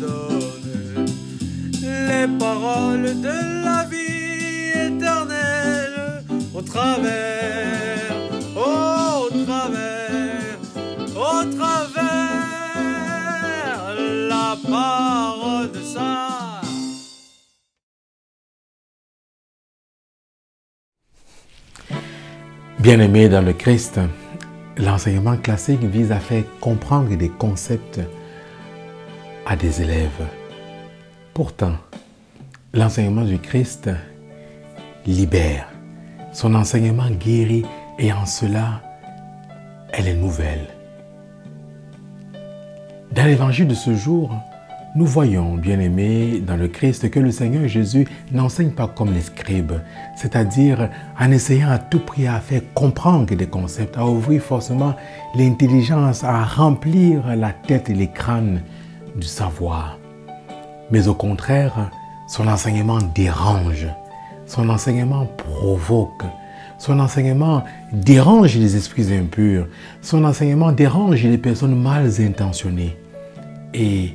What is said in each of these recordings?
donne les paroles de la vie éternelle au travers, au travers, au travers la parole de ça. Bien-aimés dans le Christ, l'enseignement classique vise à faire comprendre des concepts à des élèves. Pourtant, l'enseignement du Christ libère. Son enseignement guérit et en cela, elle est nouvelle. Dans l'évangile de ce jour, nous voyons, bien-aimés, dans le Christ, que le Seigneur Jésus n'enseigne pas comme les scribes, c'est-à-dire en essayant à tout prix à faire comprendre des concepts, à ouvrir forcément l'intelligence, à remplir la tête et les crânes du savoir. Mais au contraire, son enseignement dérange, son enseignement provoque, son enseignement dérange les esprits impurs, son enseignement dérange les personnes mal intentionnées. Et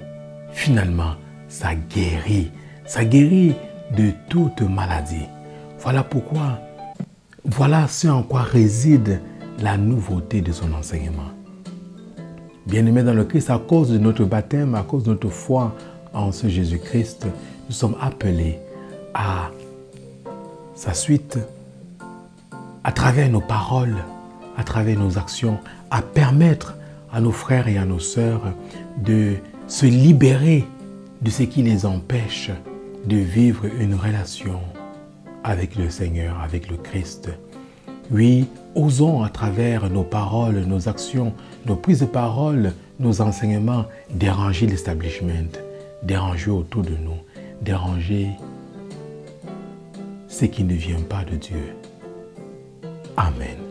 finalement, ça guérit, ça guérit de toute maladie. Voilà pourquoi, voilà ce en quoi réside la nouveauté de son enseignement. Bien-aimés dans le Christ, à cause de notre baptême, à cause de notre foi en ce Jésus-Christ, nous sommes appelés à sa suite, à travers nos paroles, à travers nos actions, à permettre à nos frères et à nos sœurs de se libérer de ce qui les empêche de vivre une relation avec le Seigneur, avec le Christ. Oui, osons à travers nos paroles, nos actions, nos prises de parole, nos enseignements déranger l'establishment, déranger autour de nous, déranger ce qui ne vient pas de Dieu. Amen.